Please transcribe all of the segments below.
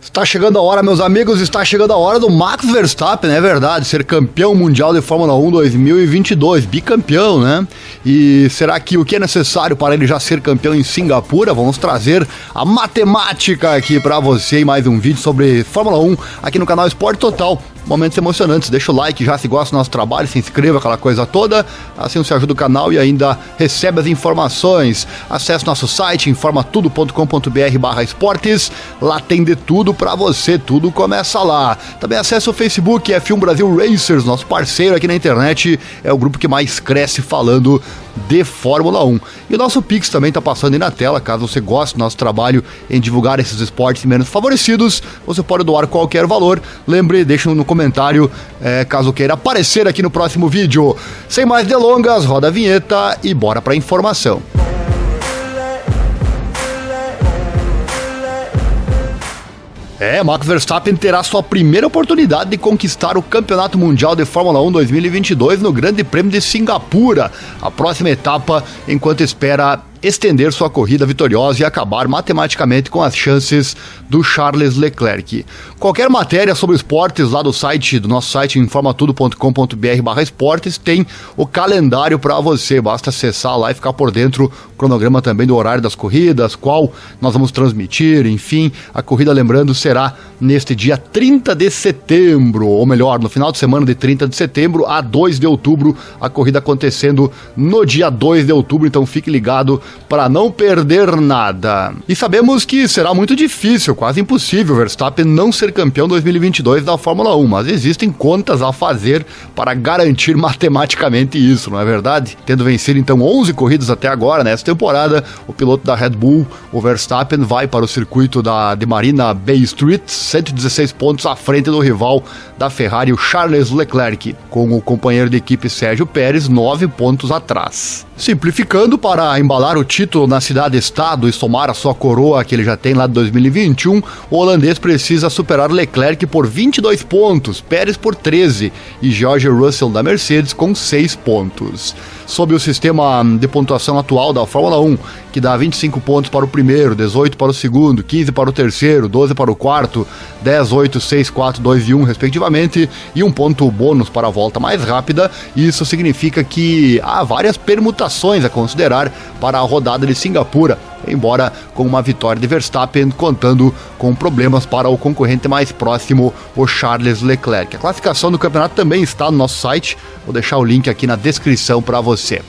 Está chegando a hora, meus amigos, está chegando a hora do Max Verstappen, é verdade, ser campeão mundial de Fórmula 1 2022, bicampeão, né? E será que o que é necessário para ele já ser campeão em Singapura? Vamos trazer a matemática aqui para você em mais um vídeo sobre Fórmula 1 aqui no canal Esporte Total momentos emocionantes. Deixa o like já se gosta do nosso trabalho, se inscreva, aquela coisa toda. Assim você ajuda o canal e ainda recebe as informações. Acesse nosso site informatudo.com.br barra esportes. Lá tem de tudo para você, tudo começa lá. Também acesse o Facebook F1 Brasil Racers, nosso parceiro aqui na internet. É o grupo que mais cresce falando de Fórmula 1. E o nosso Pix também está passando aí na tela, caso você goste do nosso trabalho em divulgar esses esportes menos favorecidos, você pode doar qualquer valor. Lembre, deixe no comentário é, caso queira aparecer aqui no próximo vídeo. Sem mais delongas, roda a vinheta e bora para a informação. É, Max Verstappen terá sua primeira oportunidade de conquistar o Campeonato Mundial de Fórmula 1 2022 no Grande Prêmio de Singapura, a próxima etapa, enquanto espera estender sua corrida vitoriosa e acabar matematicamente com as chances do Charles Leclerc. Qualquer matéria sobre esportes lá do site, do nosso site informatudo.com.br esportes, tem o calendário para você. Basta acessar lá e ficar por dentro o cronograma também do horário das corridas, qual nós vamos transmitir, enfim. A corrida, lembrando, será neste dia 30 de setembro, ou melhor, no final de semana de 30 de setembro a 2 de outubro, a corrida acontecendo no dia 2 de outubro, então fique ligado para não perder nada. E sabemos que será muito difícil, quase impossível, Verstappen não ser campeão 2022 da Fórmula 1, mas existem contas a fazer para garantir matematicamente isso, não é verdade? Tendo vencido então 11 corridas até agora nessa temporada, o piloto da Red Bull, o Verstappen, vai para o circuito da de Marina Bay Street, 116 pontos à frente do rival da Ferrari, o Charles Leclerc, com o companheiro de equipe Sérgio Pérez 9 pontos atrás. Simplificando, para embalar o título na cidade-estado e somar a sua coroa que ele já tem lá de 2021, o holandês precisa superar Leclerc por 22 pontos, Pérez por 13 e George Russell da Mercedes com 6 pontos sob o sistema de pontuação atual da Fórmula 1, que dá 25 pontos para o primeiro, 18 para o segundo, 15 para o terceiro, 12 para o quarto, 10, 8, 6, 4, 2 e 1, respectivamente, e um ponto bônus para a volta mais rápida. Isso significa que há várias permutações a considerar para a rodada de Singapura embora com uma vitória de Verstappen, contando com problemas para o concorrente mais próximo, o Charles Leclerc. A classificação do campeonato também está no nosso site, vou deixar o link aqui na descrição para você.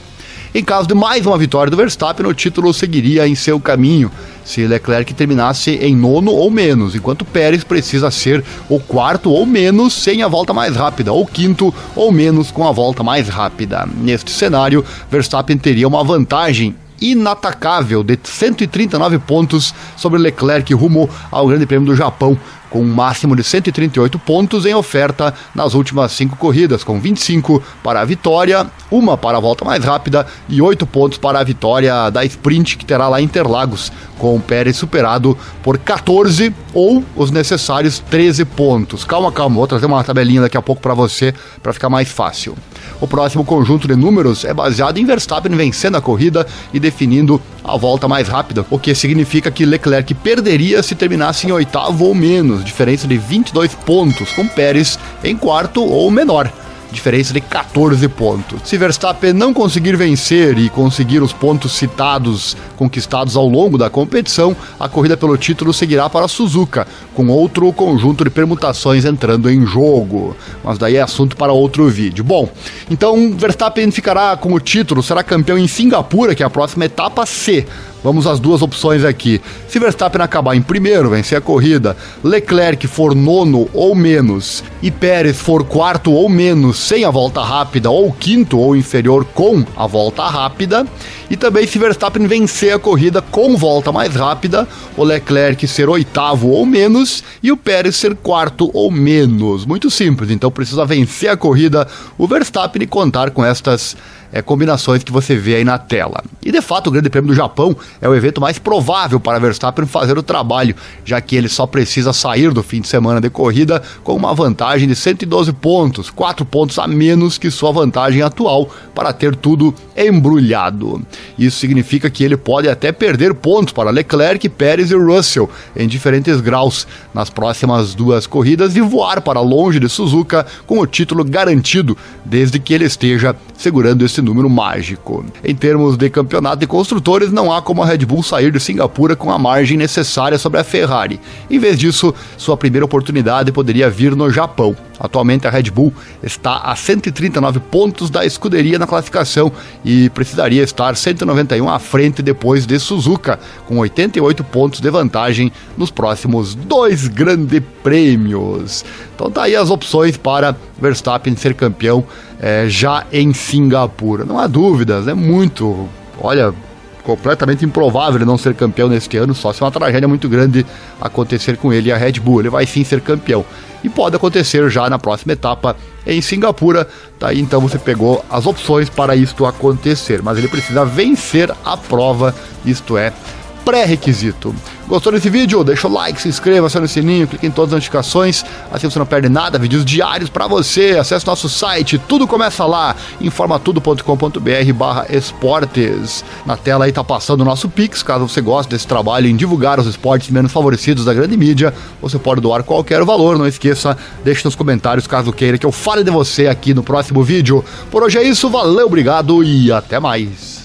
Em caso de mais uma vitória do Verstappen, o título seguiria em seu caminho se Leclerc terminasse em nono ou menos, enquanto Pérez precisa ser o quarto ou menos sem a volta mais rápida, ou quinto ou menos com a volta mais rápida. Neste cenário, Verstappen teria uma vantagem inatacável de 139 pontos sobre Leclerc rumo ao Grande Prêmio do Japão, com um máximo de 138 pontos em oferta nas últimas cinco corridas, com 25 para a vitória, uma para a volta mais rápida e 8 pontos para a vitória da sprint que terá lá Interlagos, com o Pérez superado por 14 ou os necessários 13 pontos. Calma, calma, vou trazer uma tabelinha daqui a pouco para você para ficar mais fácil. O próximo conjunto de números é baseado em Verstappen vencendo a corrida e definindo a volta mais rápida, o que significa que Leclerc perderia se terminasse em oitavo ou menos, diferença de 22 pontos, com Pérez em quarto ou menor diferença de 14 pontos. Se Verstappen não conseguir vencer e conseguir os pontos citados conquistados ao longo da competição, a corrida pelo título seguirá para Suzuka, com outro conjunto de permutações entrando em jogo. Mas daí é assunto para outro vídeo. Bom, então Verstappen ficará com o título, será campeão em Singapura, que é a próxima etapa C. Vamos às duas opções aqui. Se Verstappen acabar em primeiro, vencer a corrida, Leclerc for nono ou menos e Pérez for quarto ou menos sem a volta rápida, ou quinto ou inferior com a volta rápida, e também se Verstappen vencer a corrida com volta mais rápida, o Leclerc ser oitavo ou menos e o Pérez ser quarto ou menos. Muito simples, então precisa vencer a corrida o Verstappen e contar com estas é, combinações que você vê aí na tela. E de fato, o Grande Prêmio do Japão é o evento mais provável para Verstappen fazer o trabalho, já que ele só precisa sair do fim de semana de corrida com uma vantagem de 112 pontos, 4 pontos a menos que sua vantagem atual, para ter tudo embrulhado. Isso significa que ele pode até perder pontos para Leclerc, Pérez e Russell em diferentes graus nas próximas duas corridas e voar para longe de Suzuka com o título garantido, desde que ele esteja segurando esse número mágico. Em termos de campeonato de construtores, não há como a Red Bull sair de Singapura com a margem necessária sobre a Ferrari. Em vez disso, sua primeira oportunidade poderia vir no Japão. Atualmente a Red Bull está a 139 pontos da escuderia na classificação e precisaria estar 191 à frente depois de Suzuka, com 88 pontos de vantagem nos próximos dois grandes prêmios. Então tá aí as opções para Verstappen ser campeão é, já em Singapura. Não há dúvidas, é muito. Olha, completamente improvável ele não ser campeão neste ano, só se uma tragédia muito grande acontecer com ele e a Red Bull. Ele vai sim ser campeão. E pode acontecer já na próxima etapa em Singapura. Tá aí então você pegou as opções para isto acontecer, mas ele precisa vencer a prova, isto é, pré-requisito. Gostou desse vídeo? Deixa o like, se inscreva, acione o sininho, clique em todas as notificações, assim você não perde nada, vídeos diários para você. Acesse nosso site, tudo começa lá, informatudo.com.br barra esportes. Na tela aí tá passando o nosso Pix, caso você goste desse trabalho em divulgar os esportes menos favorecidos da grande mídia, você pode doar qualquer valor, não esqueça, deixe nos comentários caso queira que eu fale de você aqui no próximo vídeo. Por hoje é isso, valeu, obrigado e até mais.